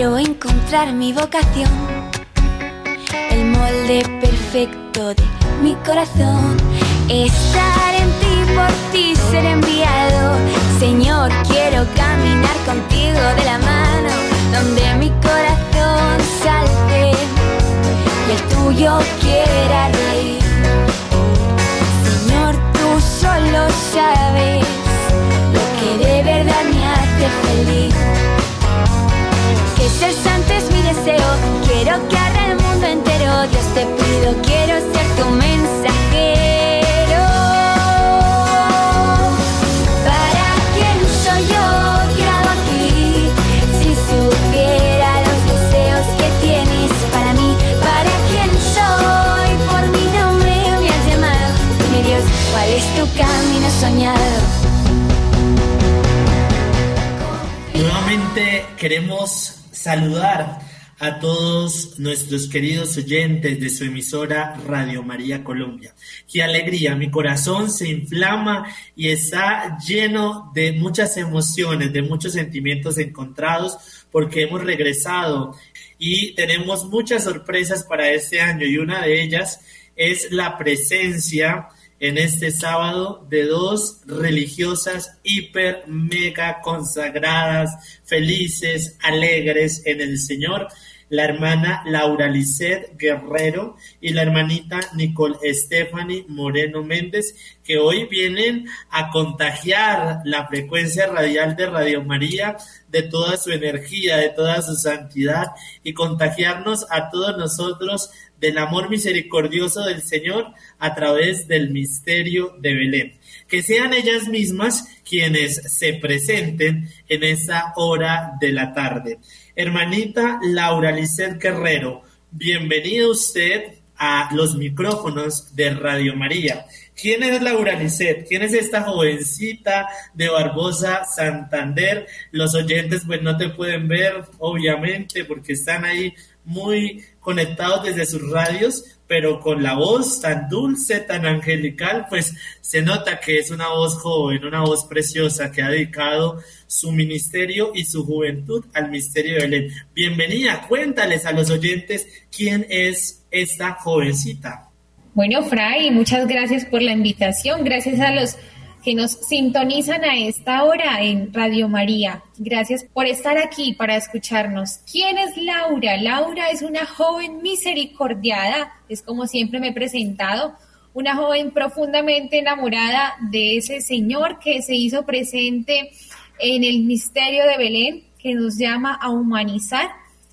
Quiero encontrar mi vocación, el molde perfecto de mi corazón. Estar en ti, por ti ser enviado. Señor, quiero caminar contigo de la mano, donde mi corazón salte y el tuyo quiera reír. Señor, tú solo sabes lo que de verdad me hace feliz. Ser santo es mi deseo, quiero que arda el mundo entero. Dios te pido, quiero ser tu saludar a todos nuestros queridos oyentes de su emisora Radio María Colombia. Qué alegría, mi corazón se inflama y está lleno de muchas emociones, de muchos sentimientos encontrados porque hemos regresado y tenemos muchas sorpresas para este año y una de ellas es la presencia en este sábado de dos religiosas hiper, mega consagradas, felices, alegres en el Señor, la hermana Laura Lisset Guerrero y la hermanita Nicole Stephanie Moreno Méndez, que hoy vienen a contagiar la frecuencia radial de Radio María de toda su energía, de toda su santidad y contagiarnos a todos nosotros del amor misericordioso del Señor a través del misterio de Belén. Que sean ellas mismas quienes se presenten en esa hora de la tarde. Hermanita Laura Lisset Guerrero, bienvenida usted a los micrófonos de Radio María. ¿Quién es Laura Lisset? ¿Quién es esta jovencita de Barbosa Santander? Los oyentes pues no te pueden ver, obviamente, porque están ahí muy conectados desde sus radios, pero con la voz tan dulce, tan angelical, pues se nota que es una voz joven, una voz preciosa que ha dedicado su ministerio y su juventud al misterio de Belén. Bienvenida, cuéntales a los oyentes quién es esta jovencita. Bueno, Fray, muchas gracias por la invitación. Gracias a los que nos sintonizan a esta hora en Radio María. Gracias por estar aquí para escucharnos. ¿Quién es Laura? Laura es una joven misericordiada, es como siempre me he presentado, una joven profundamente enamorada de ese Señor que se hizo presente en el misterio de Belén, que nos llama a humanizar.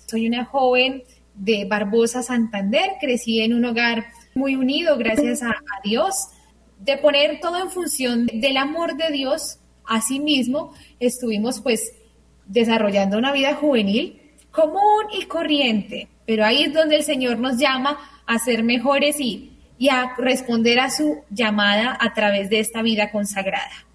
Soy una joven de Barbosa Santander, crecí en un hogar muy unido gracias a, a Dios de poner todo en función del amor de Dios, asimismo estuvimos pues desarrollando una vida juvenil común y corriente, pero ahí es donde el Señor nos llama a ser mejores y, y a responder a su llamada a través de esta vida consagrada.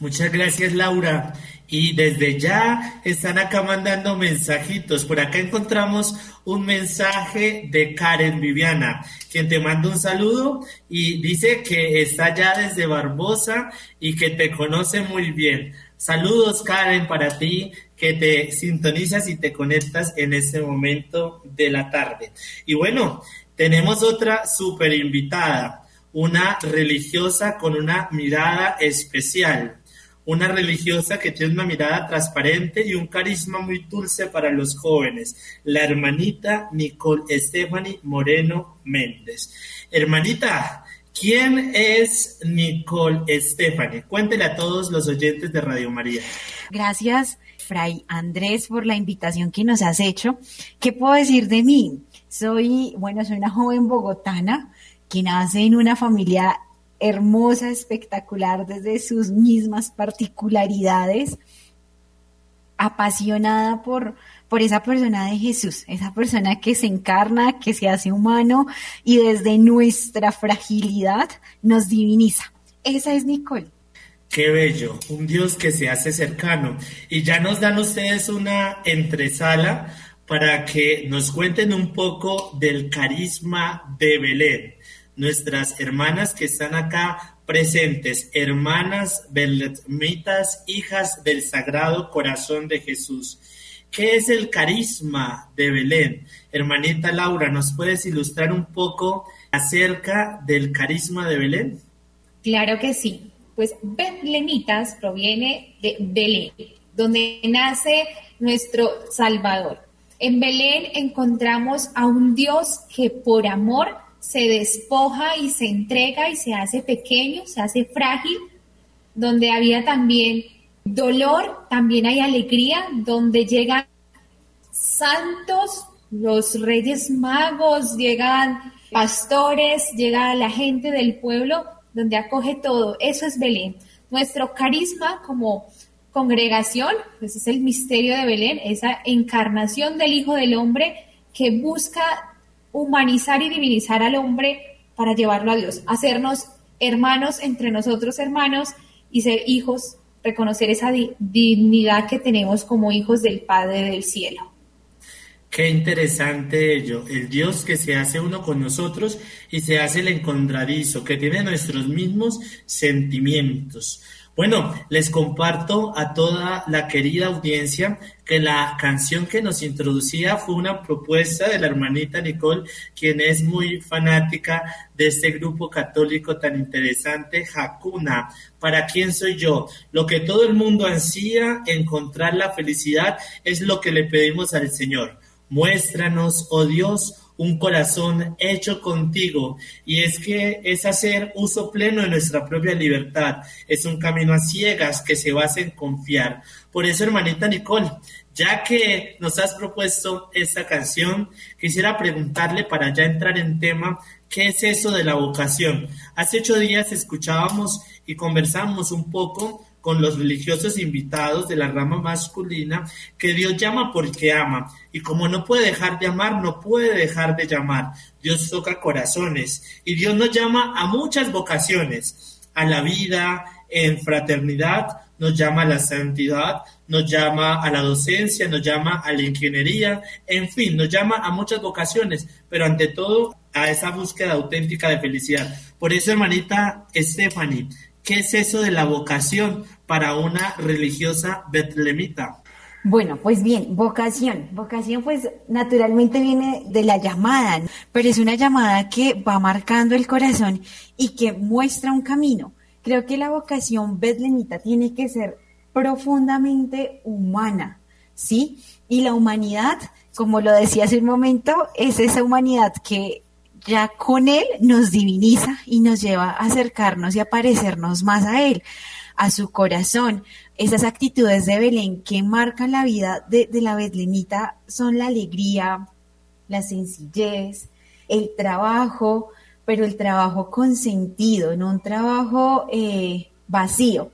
Muchas gracias, Laura. Y desde ya están acá mandando mensajitos. Por acá encontramos un mensaje de Karen Viviana, quien te manda un saludo y dice que está ya desde Barbosa y que te conoce muy bien. Saludos, Karen, para ti, que te sintonizas y te conectas en este momento de la tarde. Y bueno, tenemos otra súper invitada, una religiosa con una mirada especial una religiosa que tiene una mirada transparente y un carisma muy dulce para los jóvenes, la hermanita Nicole Stephanie Moreno Méndez. Hermanita, ¿Quién es Nicole Stephanie? Cuéntele a todos los oyentes de Radio María. Gracias, Fray Andrés, por la invitación que nos has hecho. ¿Qué puedo decir de mí? Soy, bueno, soy una joven bogotana que nace en una familia hermosa, espectacular desde sus mismas particularidades, apasionada por, por esa persona de Jesús, esa persona que se encarna, que se hace humano y desde nuestra fragilidad nos diviniza. Esa es Nicole. Qué bello, un Dios que se hace cercano. Y ya nos dan ustedes una entresala para que nos cuenten un poco del carisma de Belén. Nuestras hermanas que están acá presentes, hermanas belemitas, hijas del Sagrado Corazón de Jesús. ¿Qué es el carisma de Belén? Hermanita Laura, ¿nos puedes ilustrar un poco acerca del carisma de Belén? Claro que sí. Pues Betlemitas proviene de Belén, donde nace nuestro Salvador. En Belén encontramos a un Dios que por amor se despoja y se entrega y se hace pequeño, se hace frágil, donde había también dolor, también hay alegría, donde llegan santos, los reyes magos, llegan pastores, llega la gente del pueblo, donde acoge todo. Eso es Belén. Nuestro carisma como congregación, pues es el misterio de Belén, esa encarnación del Hijo del Hombre que busca humanizar y divinizar al hombre para llevarlo a Dios, hacernos hermanos entre nosotros hermanos y ser hijos reconocer esa dignidad que tenemos como hijos del Padre del cielo. Qué interesante ello, el Dios que se hace uno con nosotros y se hace el encontradizo, que tiene nuestros mismos sentimientos. Bueno, les comparto a toda la querida audiencia que la canción que nos introducía fue una propuesta de la hermanita Nicole, quien es muy fanática de este grupo católico tan interesante, Hakuna. ¿Para quién soy yo? Lo que todo el mundo ansía, encontrar la felicidad, es lo que le pedimos al Señor. Muéstranos, oh Dios, un corazón hecho contigo. Y es que es hacer uso pleno de nuestra propia libertad. Es un camino a ciegas que se basa en confiar. Por eso, hermanita Nicole, ya que nos has propuesto esta canción, quisiera preguntarle para ya entrar en tema, ¿qué es eso de la vocación? Hace ocho días escuchábamos y conversamos un poco con los religiosos invitados de la rama masculina, que Dios llama porque ama. Y como no puede dejar de amar, no puede dejar de llamar. Dios toca corazones y Dios nos llama a muchas vocaciones, a la vida, en fraternidad, nos llama a la santidad, nos llama a la docencia, nos llama a la ingeniería, en fin, nos llama a muchas vocaciones, pero ante todo a esa búsqueda auténtica de felicidad. Por eso, hermanita Stephanie, ¿qué es eso de la vocación? para una religiosa betlemita? Bueno, pues bien, vocación. Vocación pues naturalmente viene de la llamada, pero es una llamada que va marcando el corazón y que muestra un camino. Creo que la vocación betlemita tiene que ser profundamente humana, ¿sí? Y la humanidad, como lo decía hace un momento, es esa humanidad que ya con él nos diviniza y nos lleva a acercarnos y a parecernos más a él a su corazón. Esas actitudes de Belén que marcan la vida de, la betlemita son la alegría, la sencillez, el trabajo, pero el trabajo con sentido, no un trabajo eh, vacío.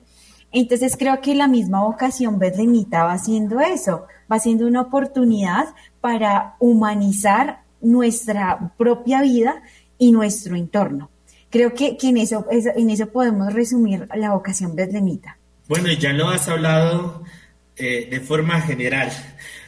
Entonces creo que la misma vocación betlemita va haciendo eso, va siendo una oportunidad para humanizar nuestra propia vida y nuestro entorno. Creo que, en, eso, en eso podemos resumir la vocación betlemita. Bueno, ya lo has hablado eh, de forma general,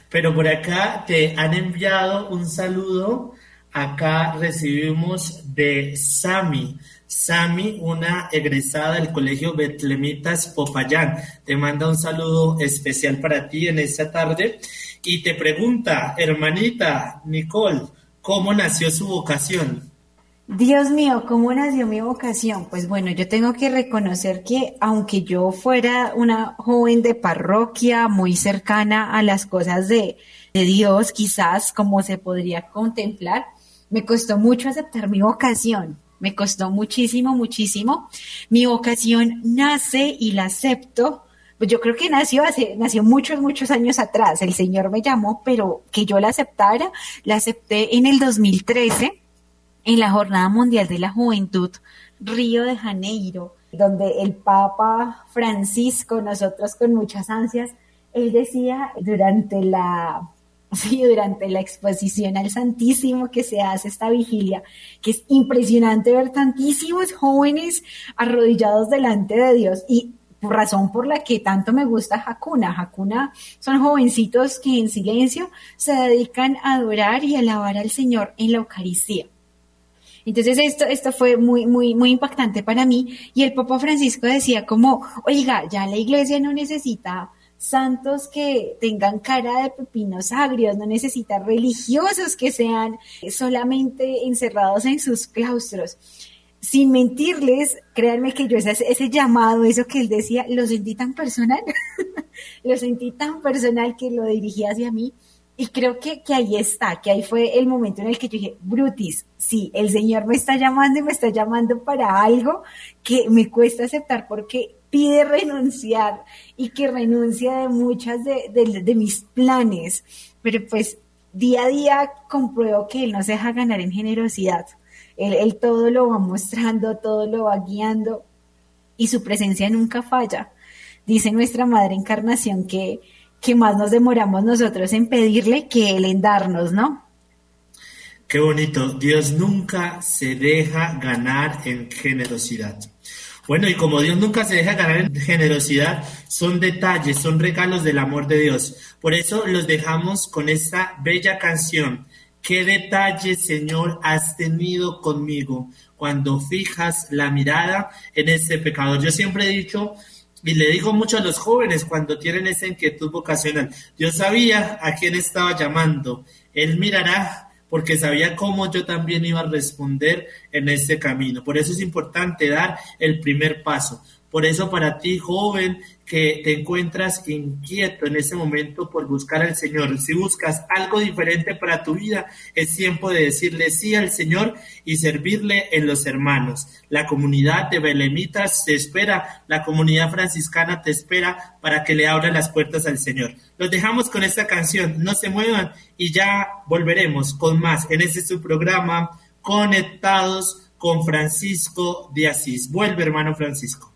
pero por acá te han enviado un saludo. Acá recibimos de Sami. Sami, una egresada del Colegio Betlemitas Popayán, te manda un saludo especial para ti en esta tarde y te pregunta, hermanita Nicole, ¿cómo nació su vocación? Dios mío, ¿cómo nació mi vocación? Pues bueno, yo tengo que reconocer que aunque yo fuera una joven de parroquia muy cercana a las cosas de, Dios, quizás como se podría contemplar, me costó mucho aceptar mi vocación. me costó muchísimo, muchísimo. Mi vocación nace y la acepto. Pues yo creo que nació hace, nació muchos, muchos años atrás. El Señor me llamó, pero que yo la aceptara, la acepté en el 2013, en la Jornada Mundial de la Juventud, Río de Janeiro, donde el Papa Francisco, nosotros con muchas ansias, él decía durante la Sí, durante la exposición al Santísimo que se hace esta vigilia, que es impresionante ver tantísimos jóvenes arrodillados delante de Dios y razón por la que tanto me gusta Hakuna. Hakuna son jovencitos que en silencio se dedican a adorar y alabar al Señor en la Eucaristía. Entonces esto, esto fue muy, muy, muy impactante para mí y el Papa Francisco decía como, oiga, ya la iglesia no necesita santos que tengan cara de pepinos agrios, no necesita religiosos que sean solamente encerrados en sus claustros. Sin mentirles, créanme que yo ese, ese llamado, eso que él decía, lo sentí tan personal, lo sentí tan personal que lo dirigí hacia mí y creo que, que, ahí está, que ahí fue el momento en el que yo dije, Brutis, sí, el Señor me está llamando y me está llamando para algo que me cuesta aceptar porque pide renunciar y que renuncia de muchas de, de, mis planes, pero pues día a día compruebo que Él no se deja ganar en generosidad. Él, todo lo va mostrando, todo lo va guiando y su presencia nunca falla. Dice nuestra Madre Encarnación que que más nos demoramos nosotros en pedirle que Él en darnos, ¿no? Qué bonito. Dios nunca se deja ganar en generosidad. Bueno, y como Dios nunca se deja ganar en generosidad, son detalles, son regalos del amor de Dios. Por eso los dejamos con esta bella canción. ¿Qué detalles, Señor, has tenido conmigo cuando fijas la mirada en ese pecador? Yo siempre he dicho y le digo mucho a los jóvenes cuando tienen esa inquietud vocacional, yo sabía a quién estaba llamando, él mirará porque sabía cómo yo también iba a responder en este camino. Por eso es importante dar el primer paso. Por eso para ti, joven, que te encuentras inquieto en ese momento por buscar al Señor, si buscas algo diferente para tu vida, es tiempo de decirle sí al Señor y servirle en los hermanos. La comunidad de Belemitas te espera, la comunidad franciscana te espera para que le abra las puertas al Señor. Los dejamos con esta canción, no se muevan y ya volveremos con más en este su programa, Conectados con Francisco de Asís. Vuelve, hermano Francisco.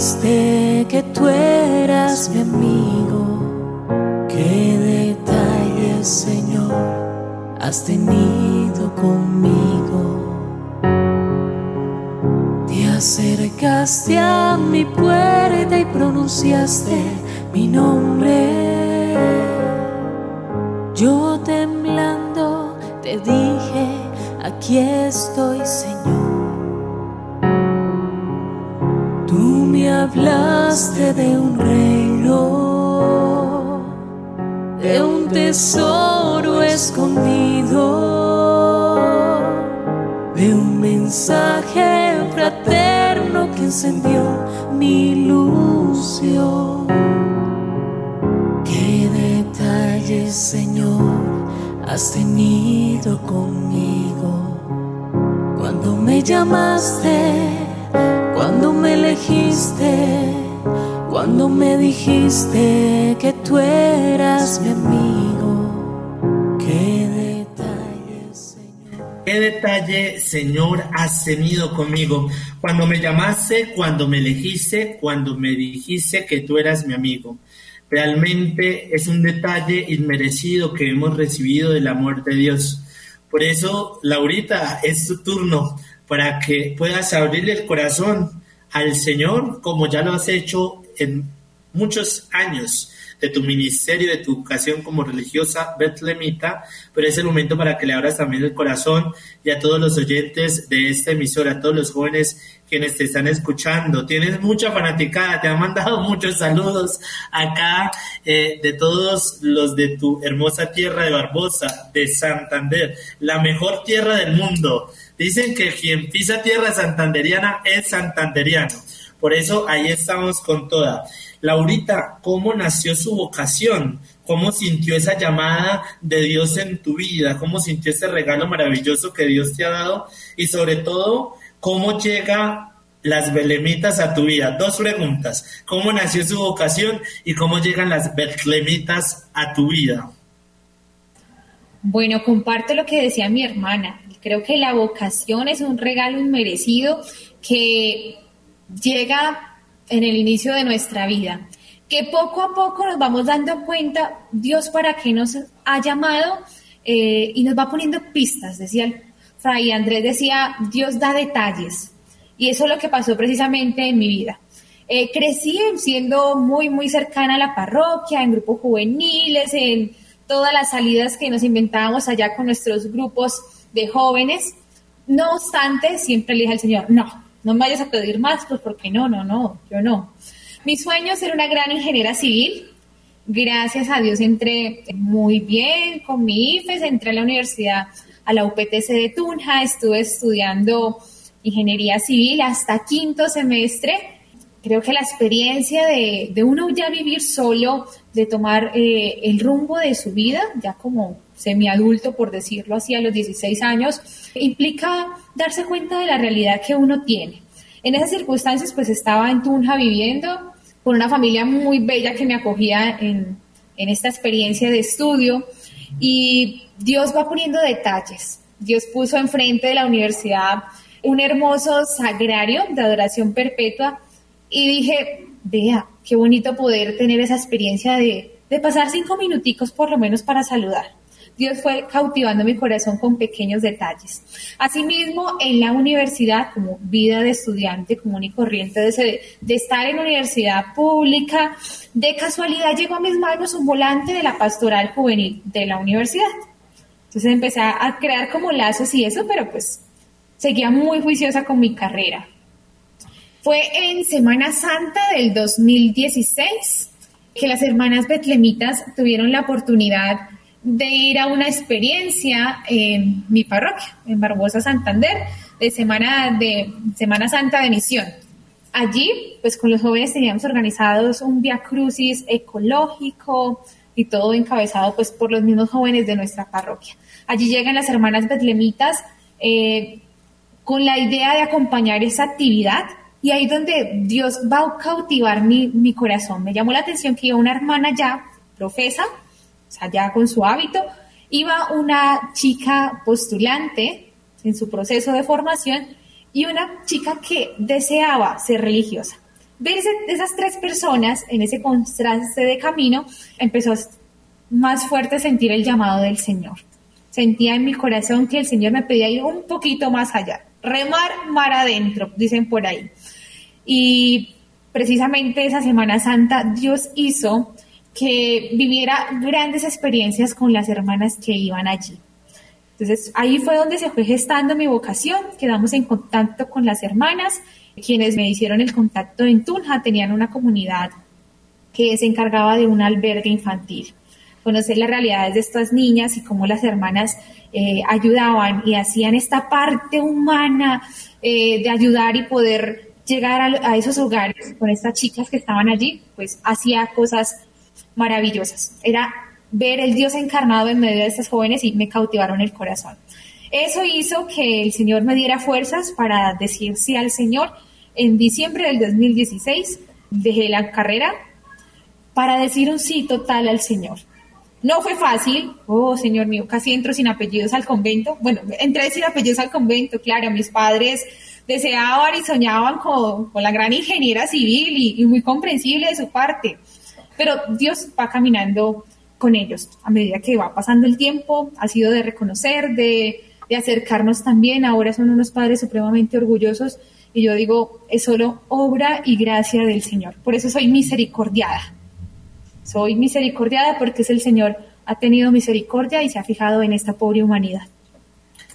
Que tú eras mi amigo. Qué detalles, Señor, has tenido conmigo. Te acercaste a mi puerta y pronunciaste mi nombre yo temblando te dije, aquí estoy hablaste de un reino, de un tesoro escondido, de un mensaje fraterno que encendió mi ilusión. Señor, has tenido conmigo. Cuando me llamaste, cuando me elegiste, cuando me dijiste que tú eras mi amigo. Qué detalle, Señor. Qué detalle, Señor, has tenido conmigo. Cuando me llamaste, cuando me elegiste, cuando me dijiste que tú eras mi amigo. Realmente es un detalle inmerecido que hemos recibido del amor de Dios. Por eso, Laurita, es tu turno para que puedas abrirle el corazón al Señor como ya lo has hecho en muchos años. de tu ministerio, de tu educación como religiosa betlemita, pero es el momento para que le abras también el corazón y a todos los oyentes de esta emisora, a todos los jóvenes quienes te están escuchando. Tienes mucha fanaticada, te han mandado muchos saludos acá eh, de todos los de tu hermosa tierra de Barbosa, de Santander, la mejor tierra del mundo. Dicen que quien pisa tierra santanderiana es santanderiano. Por eso ahí estamos con toda. Laurita, ¿cómo nació su vocación? ¿Cómo sintió esa llamada de Dios en tu vida? ¿Cómo sintió ese regalo maravilloso que Dios te ha dado? Y sobre todo, ¿cómo llega las belemitas a tu vida? Dos preguntas. ¿Cómo nació su vocación y cómo llegan las belemitas a tu vida? Bueno, comparto lo que decía mi hermana. Creo que la vocación es un regalo inmerecido que llega en el inicio de nuestra vida, que poco a poco nos vamos dando cuenta Dios para qué nos ha llamado eh, y nos va poniendo pistas, decía el Fray Andrés, decía, Dios da detalles. Y eso es lo que pasó precisamente en mi vida. Eh, crecí siendo muy, muy cercana a la parroquia, en grupos juveniles, en todas las salidas que nos inventábamos allá con nuestros grupos de jóvenes. No obstante, siempre le dije al Señor, no, no me vayas a pedir más, pues porque no, no, no, yo no. Mi sueño es ser una gran ingeniera civil. Gracias a Dios entré muy bien con mi IFES, entré a la universidad, a la UPTC de Tunja, estuve estudiando ingeniería civil hasta quinto semestre. Creo que la experiencia de, de uno ya vivir solo, de tomar eh, el rumbo de su vida, ya como semiadulto, por decirlo así, a los 16 años, implica darse cuenta de la realidad que uno tiene. En esas circunstancias, pues estaba en Tunja viviendo con una familia muy bella que me acogía en, esta experiencia de estudio y Dios va poniendo detalles. Dios puso enfrente de la universidad un hermoso sagrario de adoración perpetua y dije, vea, qué bonito poder tener esa experiencia de, de pasar cinco minuticos por lo menos para saludar. Dios fue cautivando mi corazón con pequeños detalles. Asimismo, en la universidad, como vida de estudiante común y corriente, de, de estar en universidad pública, de casualidad llegó a mis manos un volante de la pastoral juvenil de la universidad. Entonces empecé a crear como lazos y eso, pero pues seguía muy juiciosa con mi carrera. Fue en Semana Santa del 2016 que las hermanas betlemitas tuvieron la oportunidad de ir a una experiencia en mi parroquia, en Barbosa, Santander, de Semana, de Semana Santa de Misión. Allí, pues con los jóvenes teníamos organizados un via crucis ecológico y todo encabezado pues por los mismos jóvenes de nuestra parroquia. Allí llegan las hermanas betlemitas eh, con la idea de acompañar esa actividad y ahí donde Dios va a cautivar mi, mi corazón. Me llamó la atención que iba una hermana ya, profesa, o sea, ya con su hábito, iba una chica postulante en su proceso de formación y una chica que deseaba ser religiosa. Ver esas tres personas en ese contraste de camino, empezó más fuerte sentir el llamado del Señor. Sentía en mi corazón que el Señor me pedía ir un poquito más allá, remar mar adentro, dicen por ahí. Y precisamente esa Semana Santa Dios hizo que viviera grandes experiencias con las hermanas que iban allí. Entonces ahí fue donde se fue gestando mi vocación, quedamos en contacto con las hermanas, quienes me hicieron el contacto en Tunja, tenían una comunidad que se encargaba de un albergue infantil. Conocer las realidades de estas niñas y cómo las hermanas eh, ayudaban y hacían esta parte humana eh, de ayudar y poder llegar a, a, esos hogares con estas chicas que estaban allí, pues hacía cosas maravillosas. Era ver el Dios encarnado en medio de estas jóvenes y me cautivaron el corazón. Eso hizo que el Señor me diera fuerzas para decir sí al Señor. En diciembre del 2016 dejé la carrera para decir un sí total al Señor. No fue fácil, oh Señor mío, casi entro sin apellidos al convento. Bueno, entré sin apellidos al convento, claro, mis padres deseaban y soñaban con, con la gran ingeniera civil y, y muy comprensible de su parte pero Dios va caminando con ellos a medida que va pasando el tiempo, ha sido de reconocer, de, de acercarnos también, ahora son unos padres supremamente orgullosos y yo digo, es solo obra y gracia del Señor, por eso soy misericordiada. soy misericordiada porque es el Señor ha tenido misericordia y se ha fijado en esta pobre humanidad.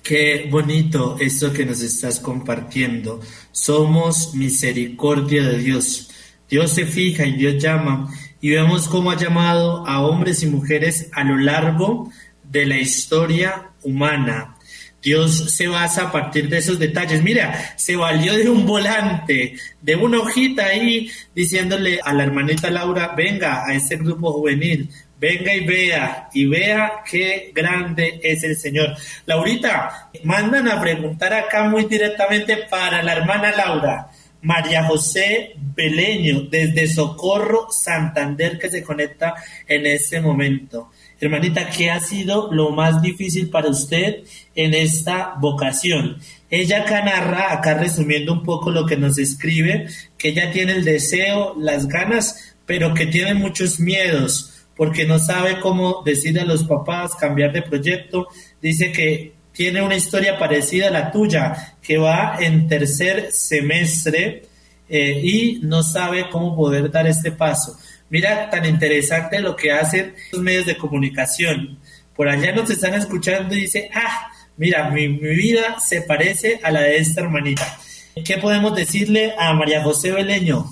Qué bonito esto que nos estás compartiendo. Somos misericordia de Dios. Dios se fija y Dios llama y vemos cómo ha llamado a hombres y mujeres a lo largo de la historia humana. Dios se basa a partir de esos detalles. Mira, se valió de un volante, de una hojita ahí, diciéndole a la hermanita Laura, venga a este grupo juvenil, venga y vea, y vea qué grande es el Señor. Laurita, mandan a preguntar acá muy directamente para la hermana Laura. María José Beleño, desde Socorro, Santander, que se conecta en este momento. Hermanita, ¿qué ha sido lo más difícil para usted en esta vocación? Ella acá narra, acá resumiendo un poco lo que nos escribe, que ella tiene el deseo, las ganas, pero que tiene muchos miedos porque no sabe cómo decirle a los papás cambiar de proyecto. Dice que tiene una historia parecida a la tuya, que va en tercer semestre eh, y no sabe cómo poder dar este paso. Mira tan interesante lo que hacen los medios de comunicación. Por allá nos están escuchando y dice, ah, mira, mi, vida se parece a la de esta hermanita. ¿Qué podemos decirle a María José Beleño?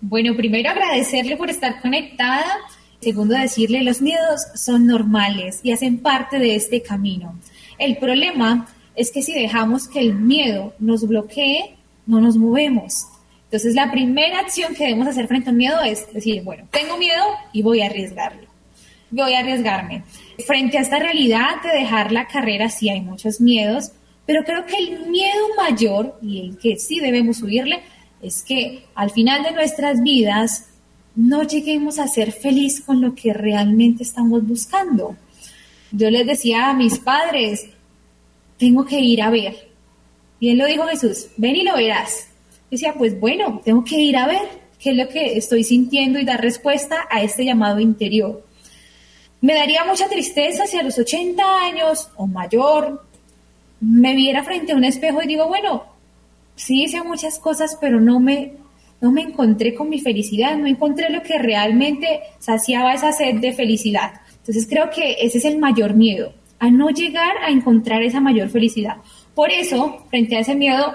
Bueno, primero agradecerle por estar conectada. Segundo, decirle, los miedos son normales y hacen parte de este camino. El problema es que si dejamos que el miedo nos bloquee, no nos movemos. Entonces, la primera acción que debemos hacer frente al miedo es decir, bueno, tengo miedo y voy a arriesgarlo. Voy a arriesgarme. Frente a esta realidad de dejar la carrera, sí hay muchos miedos, pero creo que el miedo mayor y el que sí debemos huirle es que al final de nuestras vidas no lleguemos a ser feliz con lo que realmente estamos buscando. Yo les decía a mis padres, tengo que ir a ver. Bien lo dijo Jesús, ven y lo verás decía, pues bueno, tengo que ir a ver qué es lo que estoy sintiendo y dar respuesta a este llamado interior. Me daría mucha tristeza si a los 80 años o mayor me viera frente a un espejo y digo, bueno, sí hice muchas cosas, pero no me, no me encontré con mi felicidad, no encontré lo que realmente saciaba esa sed de felicidad. Entonces creo que ese es el mayor miedo, a no llegar a encontrar esa mayor felicidad. Por eso, frente a ese miedo,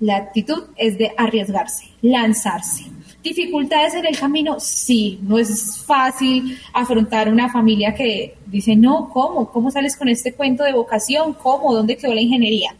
la actitud es de arriesgarse, lanzarse. ¿Dificultades en el camino? Sí, no es fácil afrontar una familia que dice, no, ¿cómo? ¿Cómo sales con este cuento de vocación? ¿Cómo? ¿Dónde quedó la ingeniería?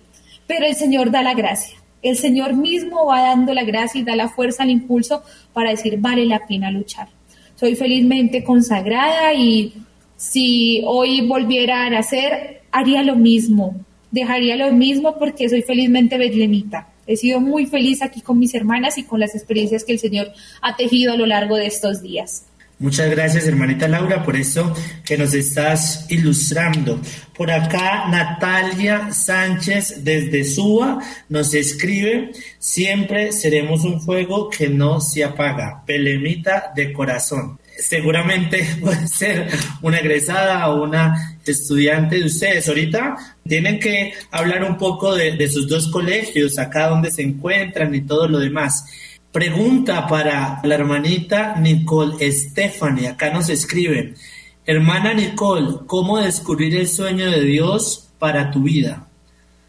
Pero el Señor da la gracia. El Señor mismo va dando la gracia y da la fuerza, el impulso para decir, vale la pena luchar. Soy felizmente consagrada y si hoy volviera a nacer, haría lo mismo. Dejaría lo mismo porque soy felizmente betlemita He sido muy feliz aquí con mis hermanas y con las experiencias que el Señor ha tejido a lo largo de estos días. Muchas gracias, hermanita Laura, por eso que nos estás ilustrando. Por acá, Natalia Sánchez desde Suba nos escribe, siempre seremos un fuego que no se apaga, pelemita de corazón seguramente puede ser una egresada o una estudiante de ustedes. Ahorita tienen que hablar un poco de, sus dos colegios, acá donde se encuentran y todo lo demás. Pregunta para la hermanita Nicole Stephanie, acá nos escriben. Hermana Nicole, ¿cómo descubrir el sueño de Dios para tu vida?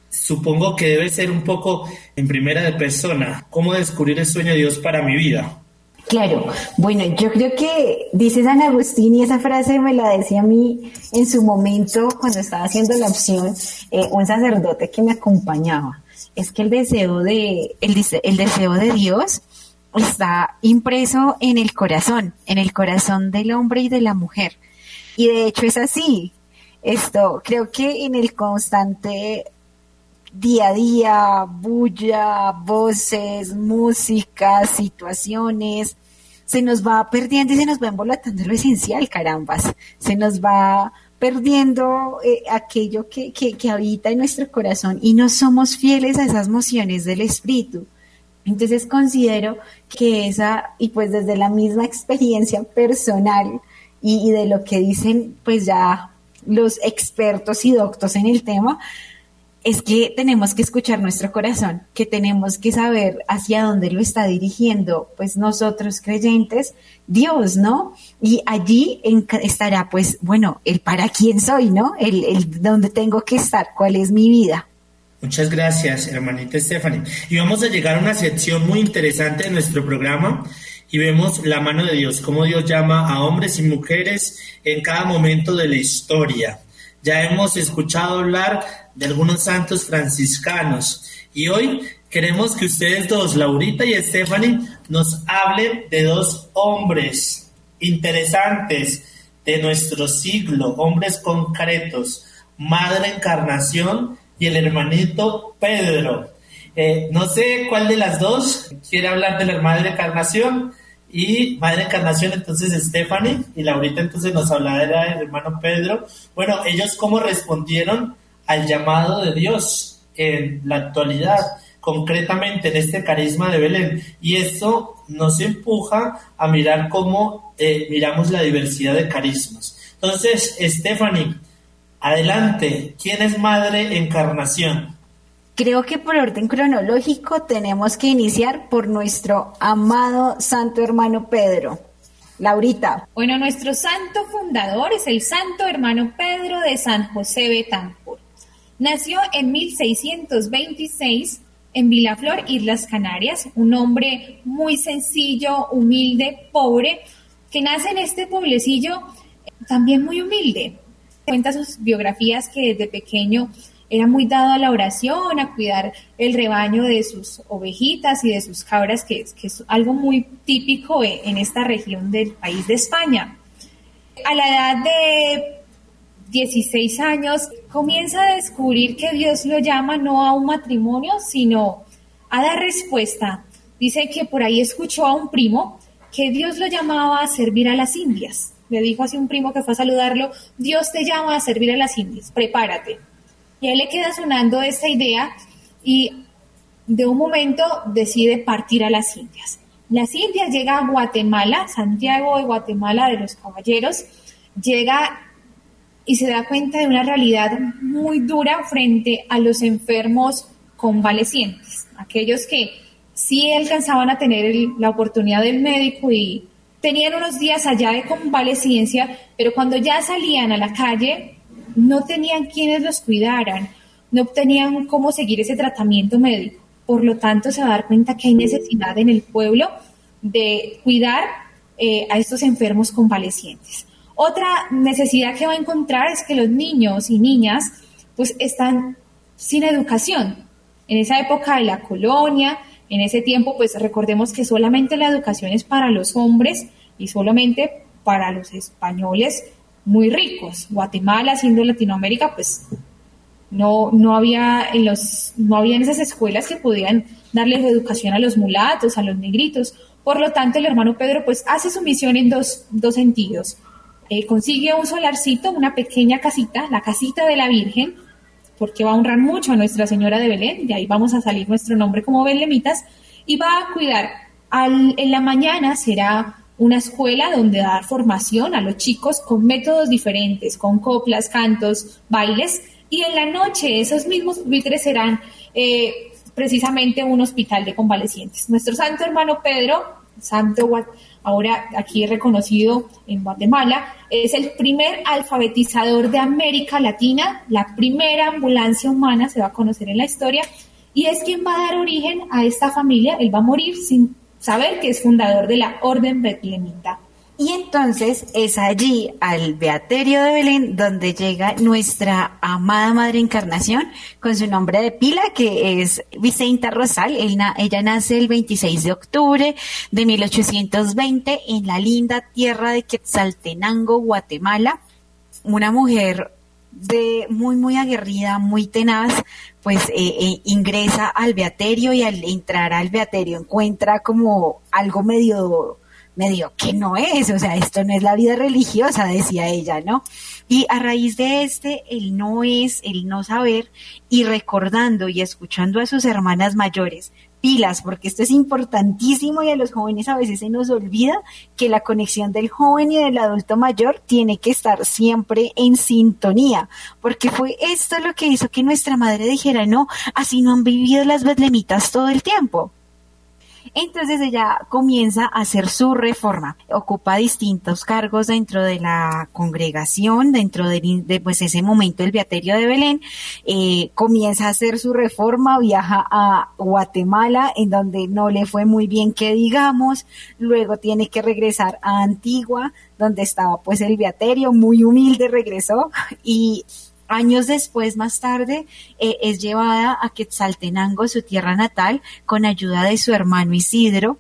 Supongo que debe ser un poco en primera de persona. ¿Cómo descubrir el sueño de Dios para mi vida? Claro, bueno, yo creo que dice San Agustín y esa frase me la decía a mí en su momento cuando estaba haciendo la opción eh, un sacerdote que me acompañaba. Es que el deseo de el, el deseo de Dios está impreso en el corazón, en el corazón del hombre y de la mujer. Y de hecho es así. Esto creo que en el constante día a día, bulla, voces, música, situaciones, se nos va perdiendo y se nos va embolatando lo esencial, carambas. Se nos va perdiendo eh, aquello que, que, que habita en nuestro corazón y no somos fieles a esas mociones del espíritu. Entonces considero que esa, y pues desde la misma experiencia personal y, de lo que dicen pues ya los expertos y doctos en el tema, es que tenemos que escuchar nuestro corazón, que tenemos que saber hacia dónde lo está dirigiendo, pues nosotros creyentes, Dios, ¿no? Y allí estará, pues, bueno, el para quién soy, ¿no? El, el dónde tengo que estar, cuál es mi vida. Muchas gracias, hermanita Stephanie. Y vamos a llegar a una sección muy interesante de nuestro programa y vemos la mano de Dios, cómo Dios llama a hombres y mujeres en cada momento de la historia. Ya hemos escuchado hablar de algunos santos franciscanos y hoy queremos que ustedes dos, Laurita y Stephanie, nos hablen de dos hombres interesantes de nuestro siglo, hombres concretos, Madre Encarnación y el hermanito Pedro. Eh, no sé cuál de las dos quiere hablar de la Madre Encarnación y Madre Encarnación, entonces Stephanie, y Laurita entonces nos hablará del hermano Pedro. Bueno, ellos cómo respondieron al llamado de Dios en la actualidad, concretamente en este carisma de Belén. Y esto nos empuja a mirar cómo eh, miramos la diversidad de carismas. Entonces, Stephanie, adelante, ¿quién es Madre Encarnación? Creo que por orden cronológico tenemos que iniciar por nuestro amado santo hermano Pedro. Laurita. Bueno, nuestro santo fundador es el santo hermano Pedro de San José Betancourt. Nació en 1626 en Vilaflor, Islas Canarias, un hombre muy sencillo, humilde, pobre, que nace en este pueblecillo también muy humilde. Cuenta sus biografías que desde pequeño era muy dado a la oración, a cuidar el rebaño de sus ovejitas y de sus cabras, que, es algo muy típico e, en esta región del país de España. A la edad de 16 años comienza a descubrir que Dios lo llama no a un matrimonio, sino a dar respuesta. Dice que por ahí escuchó a un primo que Dios lo llamaba a servir a las indias. Le dijo así un primo que fue a saludarlo, Dios te llama a servir a las indias, prepárate. Y a él le queda sonando esta idea y de un momento decide partir a las Indias. Las Indias llega a Guatemala, Santiago de Guatemala de los Caballeros, llega y se da cuenta de una realidad muy dura frente a los enfermos convalecientes, aquellos que sí alcanzaban a tener la oportunidad del médico y tenían unos días allá de convalecencia, pero cuando ya salían a la calle no tenían quienes los cuidaran, no tenían cómo seguir ese tratamiento médico. Por lo tanto, se va a dar cuenta que hay necesidad en el pueblo de cuidar eh, a estos enfermos convalecientes. Otra necesidad que va a encontrar es que los niños y niñas pues están sin educación. En esa época de la colonia, en ese tiempo, pues recordemos que solamente la educación es para los hombres y solamente para los españoles muy ricos. Guatemala, siendo Latinoamérica, pues no, no, había en los, no había en esas escuelas que podían darles educación a los mulatos, a los negritos. Por lo tanto, el hermano Pedro pues hace su misión en dos, dos sentidos. Eh, consigue un solarcito, una pequeña casita, la casita de la Virgen, porque va a honrar mucho a Nuestra Señora de Belén, de ahí vamos a salir nuestro nombre como Belemitas, y va a cuidar. Al, en la mañana será una escuela donde dar formación a los chicos con métodos diferentes, con coplas, cantos, bailes, y en la noche esos mismos pupitres serán eh, precisamente un hospital de convalecientes. Nuestro santo hermano Pedro, santo ahora aquí reconocido en Guatemala, es el primer alfabetizador de América Latina, la primera ambulancia humana se va a conocer en la historia, y es quien va a dar origen a esta familia, él va a morir sin saber que es fundador de la Orden Betlemita. Y entonces es allí, al Beaterio de Belén, donde llega nuestra amada Madre Encarnación con su nombre de pila, que es Vicenta Rosal. ella nace el 26 de octubre de 1820 en la linda tierra de Quetzaltenango, Guatemala. Una mujer de muy, muy aguerrida, muy tenaz, pues eh, eh, ingresa al beaterio y al entrar al beaterio encuentra como algo medio, medio que no es, o sea, esto no es la vida religiosa, decía ella, ¿no? Y a raíz de este, el no es, el no saber, y recordando y escuchando a sus hermanas mayores, pilas, porque esto es importantísimo y a los jóvenes a veces se nos olvida que la conexión del joven y del adulto mayor tiene que estar siempre en sintonía, porque fue esto lo que hizo que nuestra madre dijera, no, así no han vivido las betlemitas todo el tiempo. Entonces ella comienza a hacer su reforma, ocupa distintos cargos dentro de la congregación, dentro de, pues ese momento el Beaterio de Belén, eh, comienza a hacer su reforma, viaja a Guatemala, en donde no le fue muy bien que digamos, luego tiene que regresar a Antigua, donde estaba pues el Beaterio, muy humilde regresó. Y Años después, más tarde, eh, es llevada a Quetzaltenango, su tierra natal, con ayuda de su hermano Isidro,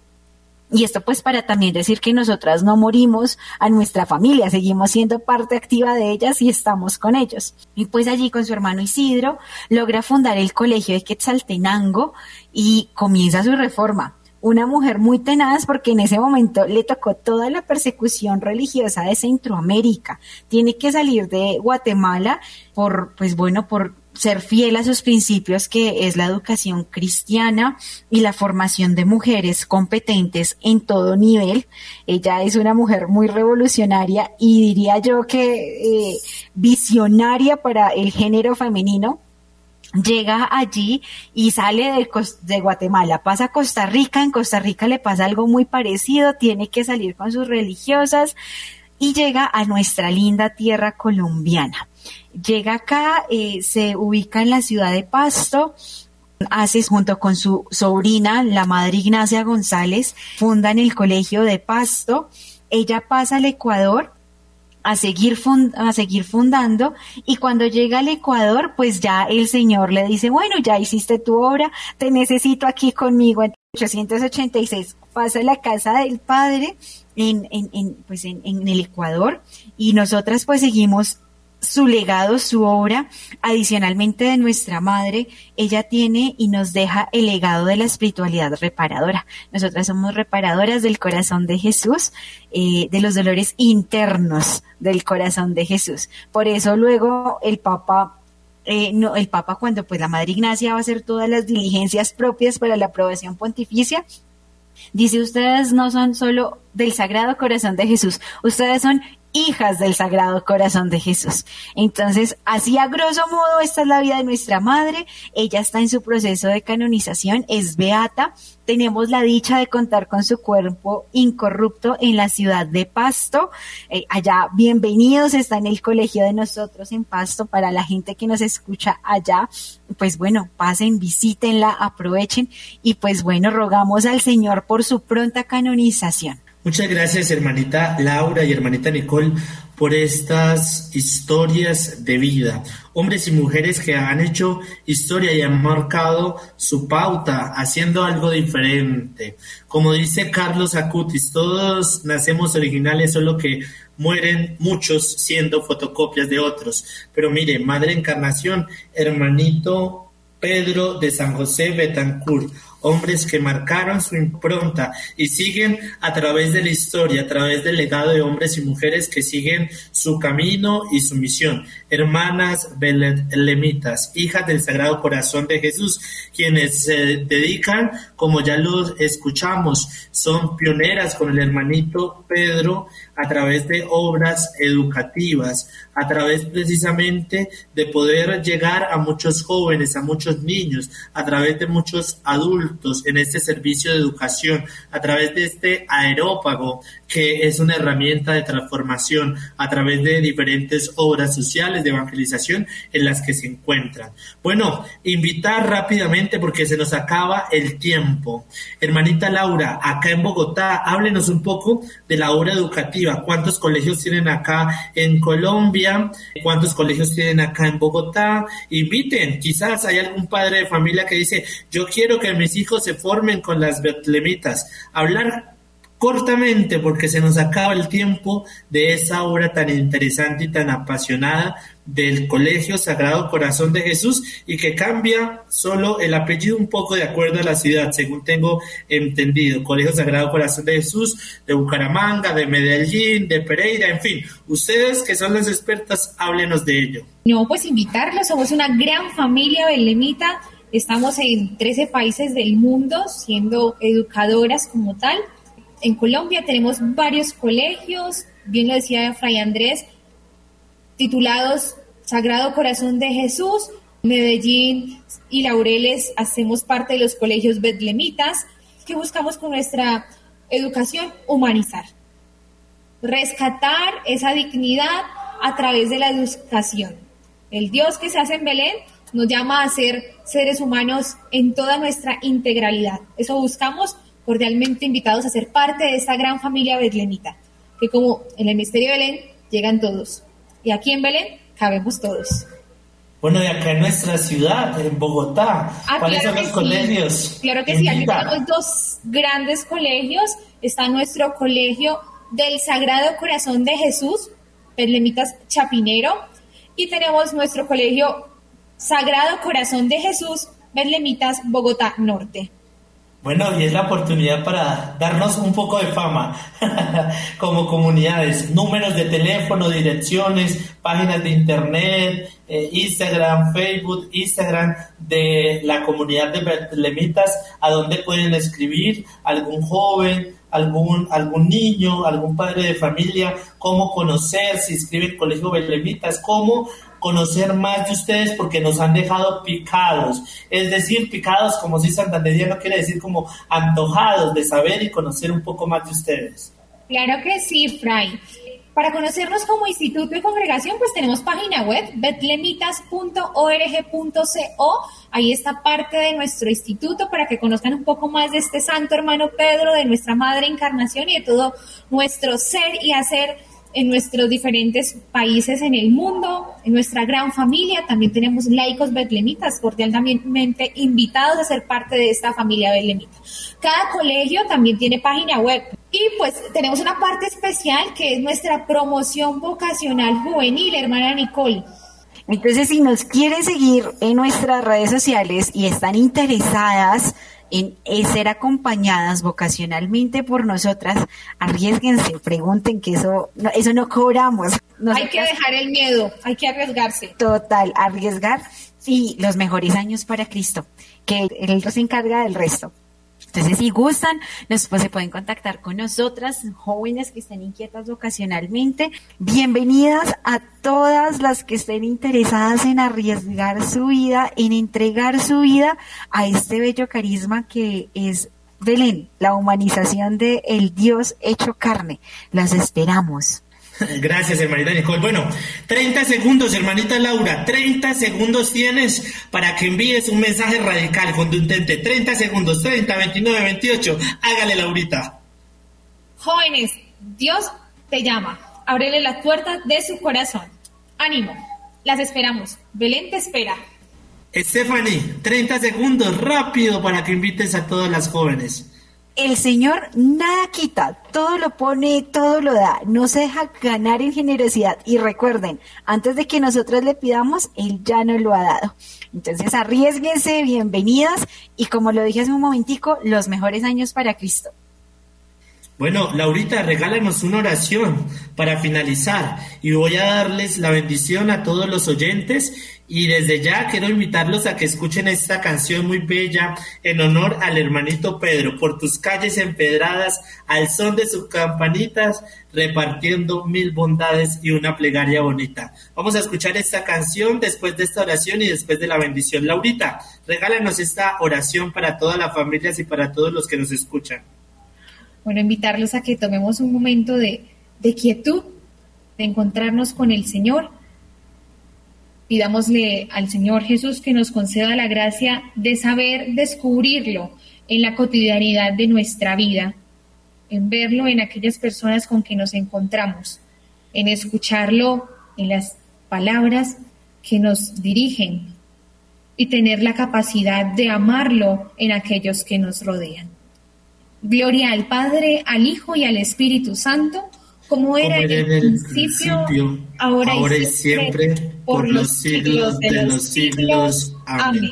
y esto pues para también decir que nosotras no morimos a nuestra familia, seguimos siendo parte activa de ellas y estamos con ellos. Y pues allí con su hermano Isidro logra fundar el colegio de Quetzaltenango y comienza su reforma una mujer muy tenaz porque en ese momento le tocó toda la persecución religiosa de Centroamérica. Tiene que salir de Guatemala por, pues bueno, por ser fiel a sus principios que es la educación cristiana y la formación de mujeres competentes en todo nivel. Ella es una mujer muy revolucionaria y diría yo que eh, visionaria para el género femenino llega allí y sale de, Guatemala, pasa a Costa Rica, en Costa Rica le pasa algo muy parecido, tiene que salir con sus religiosas y llega a nuestra linda tierra colombiana. Llega acá, eh, se ubica en la ciudad de Pasto, hace junto con su sobrina, la madre Ignacia González, fundan el colegio de Pasto, ella pasa al Ecuador, a seguir, a seguir fundando y cuando llega al Ecuador, pues ya el Señor le dice, bueno, ya hiciste tu obra, te necesito aquí conmigo. En 886 pasa a la casa del Padre en, en, en pues en, en el Ecuador y nosotras pues seguimos su legado, su obra, adicionalmente de nuestra madre, ella tiene y nos deja el legado de la espiritualidad reparadora. Nosotras somos reparadoras del corazón de Jesús, eh, de los dolores internos del corazón de Jesús. Por eso luego el Papa eh, no, el Papa cuando pues la Madre Ignacia va a hacer todas las diligencias propias para la aprobación pontificia, dice ustedes no son solo del Sagrado Corazón de Jesús, ustedes son hijas del Sagrado Corazón de Jesús. Entonces, así a grosso modo, esta es la vida de nuestra madre. Ella está en su proceso de canonización, es beata. Tenemos la dicha de contar con su cuerpo incorrupto en la ciudad de Pasto. Eh, allá, bienvenidos, está en el colegio de nosotros en Pasto para la gente que nos escucha allá. Pues bueno, pasen, visítenla, aprovechen y pues bueno, rogamos al Señor por su pronta canonización. Muchas gracias, hermanita Laura y hermanita Nicole, por estas historias de vida. Hombres y mujeres que han hecho historia y han marcado su pauta, haciendo algo diferente. Como dice Carlos Acutis, todos nacemos originales, solo que mueren muchos siendo fotocopias de otros. Pero mire, Madre Encarnación, hermanito Pedro de San José Betancourt, hombres que marcaron su impronta y siguen a través de la historia, a través del legado de hombres y mujeres que siguen su camino y su misión. Hermanas betlemitas, hijas del Sagrado Corazón de Jesús, quienes se dedican, como ya lo escuchamos, son pioneras con el hermanito Pedro a través de obras educativas, a través precisamente de poder llegar a muchos jóvenes, a muchos niños, a través de muchos adultos en este servicio de educación, a través de este aerópago que es una herramienta de transformación a través de diferentes obras sociales de evangelización en las que se encuentran. Bueno, invitar rápidamente porque se nos acaba el tiempo. Hermanita Laura, acá en Bogotá, háblenos un poco de la obra educativa. ¿Cuántos colegios tienen acá en Colombia? ¿Cuántos colegios tienen acá en Bogotá? Inviten, quizás hay algún padre de familia que dice, yo quiero que mis hijos se formen con las betlemitas. Hablar cortamente porque se nos acaba el tiempo de esa obra tan interesante y tan apasionada del Colegio Sagrado Corazón de Jesús y que cambia solo el apellido un poco de acuerdo a la ciudad, según tengo entendido. Colegio Sagrado Corazón de Jesús de Bucaramanga, de Medellín, de Pereira, en fin. Ustedes que son las expertas, háblenos de ello. No, pues invitarlos, somos una gran familia belemita Estamos en 13 países del mundo siendo educadoras como tal. En Colombia tenemos varios colegios, bien lo decía Fray Andrés, titulados Sagrado Corazón de Jesús, Medellín y Laureles hacemos parte de los colegios betlemitas que buscamos con nuestra educación humanizar, rescatar esa dignidad a través de la educación. El Dios que se hace en Belén nos llama a ser seres humanos en toda nuestra integralidad. Eso buscamos cordialmente invitados a ser parte de esta gran familia betlemita, que como en el misterio de Belén llegan todos. Y aquí en Belén cabemos todos. Bueno, y acá en nuestra ciudad, en Bogotá, Ah, ¿cuáles claro son los sí. colegios? Claro que sí, aquí tenemos dos grandes colegios. Está nuestro colegio del Sagrado Corazón de Jesús, Betlemitas Chapinero, y tenemos nuestro colegio Sagrado Corazón de Jesús, Betlemitas Bogotá Norte. Bueno, y es la oportunidad para darnos un poco de fama como comunidades, números de teléfono, direcciones, páginas de internet, eh, Instagram, Facebook, Instagram de la comunidad de Betlemitas, a donde pueden escribir algún joven, algún, algún niño, algún padre de familia, cómo conocer, si escriben Colegio Betlemitas, cómo conocer más de ustedes porque nos han dejado picados, es decir, picados como si no quiere decir como antojados de saber y conocer un poco más de ustedes. Claro que sí, Fray. Para conocernos como instituto y congregación, pues tenemos página web, betlemitas.org.co. Ahí está parte de nuestro instituto para que conozcan un poco más de este santo hermano Pedro, de nuestra madre encarnación y de todo nuestro ser y hacer en nuestros diferentes países en el mundo, en nuestra gran familia. También tenemos laicos betlemitas, cordialmente invitados a ser parte de esta familia betlemita. Cada colegio también tiene página web. Y pues tenemos una parte especial que es nuestra promoción vocacional juvenil, hermana Nicole. Entonces, si nos quieren seguir en nuestras redes sociales y están interesadas en ser acompañadas vocacionalmente por nosotras, arriesguense, pregunten que eso no, eso no cobramos. Hay que dejar el miedo, hay que arriesgarse. Total, arriesgar y los mejores años para Cristo, que Él se encarga del resto. Entonces, si gustan, nos, pues, se pueden contactar con nosotras, jóvenes que estén inquietas vocacionalmente. Bienvenidas a todas las que estén interesadas en arriesgar su vida, en entregar su vida a este bello carisma que es Belén, la humanización de el Dios hecho carne. Las esperamos. Gracias, hermanita Nicole. Bueno, 30 segundos, hermanita Laura. 30 segundos tienes para que envíes un mensaje radical, contundente. 30 segundos, 30, 29, 28. Hágale, Laurita. Jóvenes, Dios te llama. Ábrele las puertas de su corazón. Ánimo, las esperamos. Belén te espera. Stephanie, 30 segundos, rápido, para que invites a todas las jóvenes. El Señor nada quita, todo lo pone, todo lo da, no se deja ganar en generosidad. Y recuerden, antes de que nosotros le pidamos, Él ya nos lo ha dado. Entonces arriesguense, bienvenidas y como lo dije hace un momentico, los mejores años para Cristo. Bueno, Laurita, regálanos una oración para finalizar y voy a darles la bendición a todos los oyentes y desde ya quiero invitarlos a que escuchen esta canción muy bella en honor al hermanito Pedro, por tus calles empedradas, al son de sus campanitas, repartiendo mil bondades y una plegaria bonita. Vamos a escuchar esta canción después de esta oración y después de la bendición. Laurita, regálanos esta oración para todas las familias y para todos los que nos escuchan. Bueno, invitarlos a que tomemos un momento de, quietud, de encontrarnos con el Señor. Pidámosle al Señor Jesús que nos conceda la gracia de saber descubrirlo en la cotidianidad de nuestra vida, en verlo en aquellas personas con que nos encontramos, en escucharlo en las palabras que nos dirigen y tener la capacidad de amarlo en aquellos que nos rodean. Gloria al Padre, al Hijo y al Espíritu Santo, como era, Como en el principio, ahora, ahora y siempre, por los siglos de los siglos. Amén.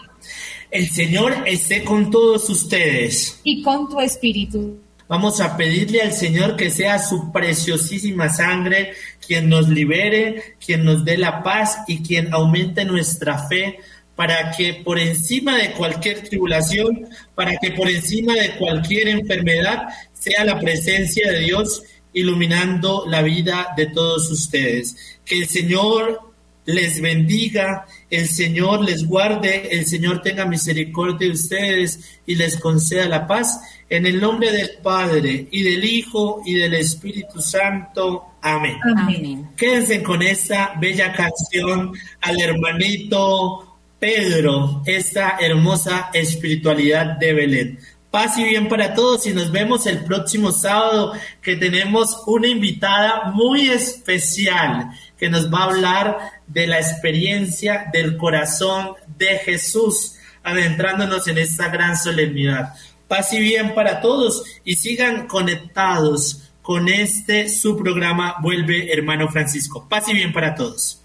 El Señor esté con todos ustedes. Y con tu espíritu. Vamos a pedirle al Señor que sea su preciosísima sangre quien nos libere, quien nos dé la paz y quien aumente nuestra fe para que por encima de cualquier tribulación, para que por encima de cualquier enfermedad sea la presencia de Dios iluminando la vida de todos ustedes. Que el Señor les bendiga, el Señor les guarde, el Señor tenga misericordia de ustedes y les conceda la paz. En el nombre del Padre y del Hijo y del Espíritu Santo. Amén. Amén. Quédense con esta bella canción al hermanito Pedro, esta hermosa espiritualidad de Belén. Paz y bien para todos y nos vemos el próximo sábado que tenemos una invitada muy especial que nos va a hablar de la experiencia del corazón de Jesús, adentrándonos en esta gran solemnidad. Paz y bien para todos y sigan conectados con este su programa Vuelve Hermano Francisco. Paz y bien para todos.